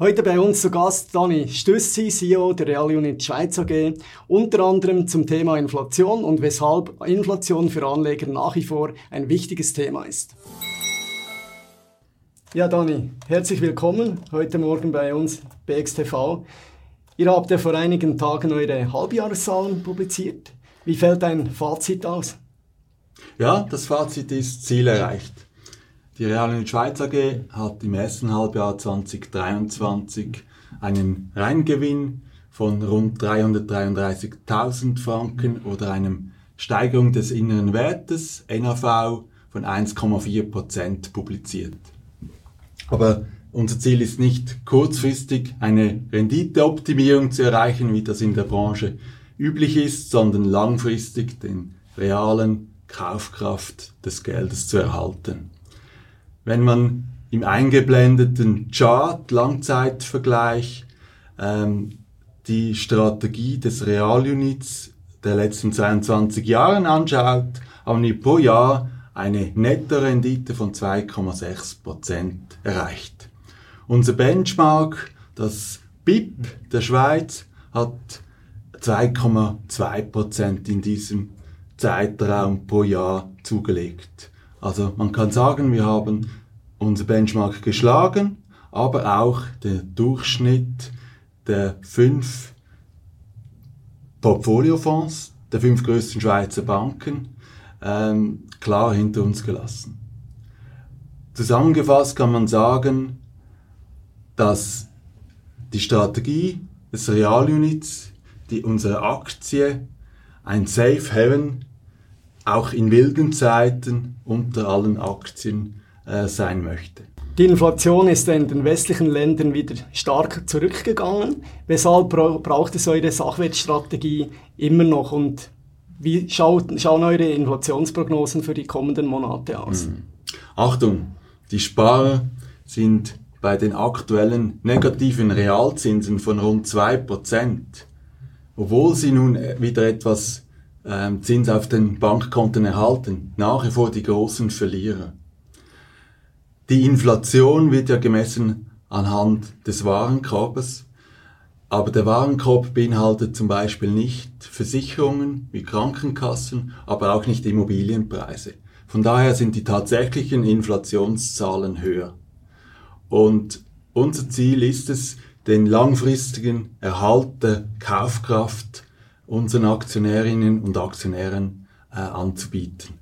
Heute bei uns zu Gast Dani Stüssi, CEO der Real Unit Schweiz AG, unter anderem zum Thema Inflation und weshalb Inflation für Anleger nach wie vor ein wichtiges Thema ist. Ja, Dani, herzlich willkommen heute Morgen bei uns BXTV. Ihr habt ja vor einigen Tagen eure Halbjahreszahlen publiziert. Wie fällt dein Fazit aus? Ja, das Fazit ist Ziel erreicht. Die Real Schweiz AG hat im ersten Halbjahr 2023 einen Reingewinn von rund 333.000 Franken oder einem Steigerung des inneren Wertes NAV von 1,4 Prozent publiziert. Aber unser Ziel ist nicht kurzfristig eine Renditeoptimierung zu erreichen, wie das in der Branche üblich ist, sondern langfristig den realen Kaufkraft des Geldes zu erhalten. Wenn man im eingeblendeten Chart Langzeitvergleich ähm, die Strategie des Realunits der letzten 22 Jahren anschaut, haben wir pro Jahr eine Netto-Rendite von 2,6% erreicht. Unser Benchmark, das BIP der Schweiz, hat 2,2% in diesem Zeitraum pro Jahr zugelegt. Also man kann sagen, wir haben unser Benchmark geschlagen, aber auch der Durchschnitt der fünf Portfoliofonds, der fünf größten Schweizer Banken, ähm, klar hinter uns gelassen. Zusammengefasst kann man sagen, dass die Strategie des Realunits, die unsere Aktie, ein Safe Haven auch in wilden Zeiten unter allen Aktien äh, sein möchte. Die Inflation ist in den westlichen Ländern wieder stark zurückgegangen. Weshalb braucht es eure Sachwertstrategie immer noch und wie schaut, schauen eure Inflationsprognosen für die kommenden Monate aus? Mhm. Achtung, die Sparer sind bei den aktuellen negativen Realzinsen von rund 2%, obwohl sie nun wieder etwas ähm, Zins auf den Bankkonten erhalten, nach wie vor die großen Verlierer. Die Inflation wird ja gemessen anhand des Warenkorbes, aber der Warenkorb beinhaltet zum Beispiel nicht Versicherungen wie Krankenkassen, aber auch nicht Immobilienpreise. Von daher sind die tatsächlichen Inflationszahlen höher. Und unser Ziel ist es, den langfristigen Erhalt der Kaufkraft unseren Aktionärinnen und Aktionären äh, anzubieten.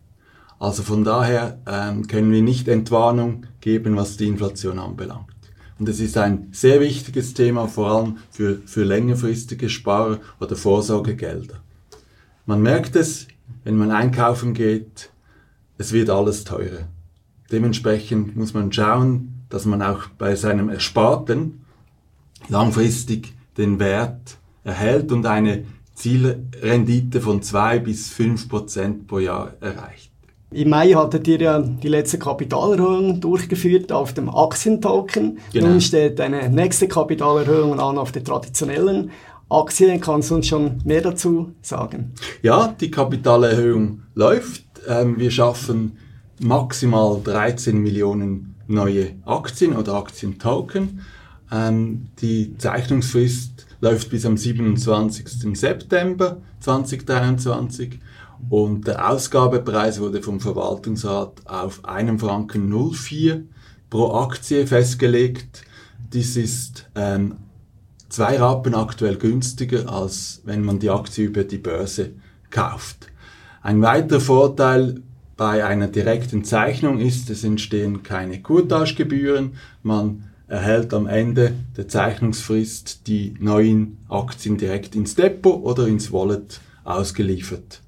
Also von daher ähm, können wir nicht Entwarnung geben, was die Inflation anbelangt. Und es ist ein sehr wichtiges Thema, vor allem für, für längerfristige Spar- oder Vorsorgegelder. Man merkt es, wenn man einkaufen geht, es wird alles teurer. Dementsprechend muss man schauen, dass man auch bei seinem Ersparten langfristig den Wert erhält und eine Zielrendite von 2 bis 5 Prozent pro Jahr erreicht. Im Mai hattet ihr ja die letzte Kapitalerhöhung durchgeführt auf dem Aktientoken. Genau. Nun steht eine nächste Kapitalerhöhung an auf der traditionellen Aktie. Kannst du uns schon mehr dazu sagen? Ja, die Kapitalerhöhung läuft. Ähm, wir schaffen maximal 13 Millionen neue Aktien oder Aktientoken. Ähm, die Zeichnungsfrist läuft bis am 27. September 2023 und der Ausgabepreis wurde vom Verwaltungsrat auf einem Franken 04 pro Aktie festgelegt. Dies ist ähm, zwei Rappen aktuell günstiger, als wenn man die Aktie über die Börse kauft. Ein weiterer Vorteil bei einer direkten Zeichnung ist, es entstehen keine Kurtagegebühren, man erhält am Ende der Zeichnungsfrist die neuen Aktien direkt ins Depot oder ins Wallet ausgeliefert.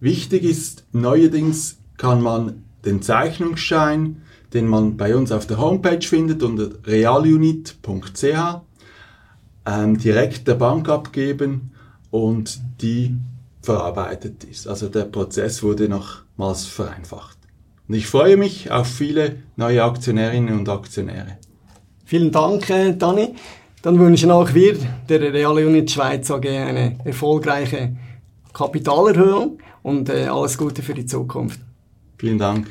Wichtig ist, neuerdings kann man den Zeichnungsschein, den man bei uns auf der Homepage findet unter realunit.ch, ähm, direkt der Bank abgeben und die verarbeitet ist. Also der Prozess wurde nochmals vereinfacht. Und ich freue mich auf viele neue Aktionärinnen und Aktionäre. Vielen Dank, äh, Dani. Dann wünschen auch wir der Real Unit Schweiz AG eine erfolgreiche Kapitalerhöhung und äh, alles Gute für die Zukunft. Vielen Dank.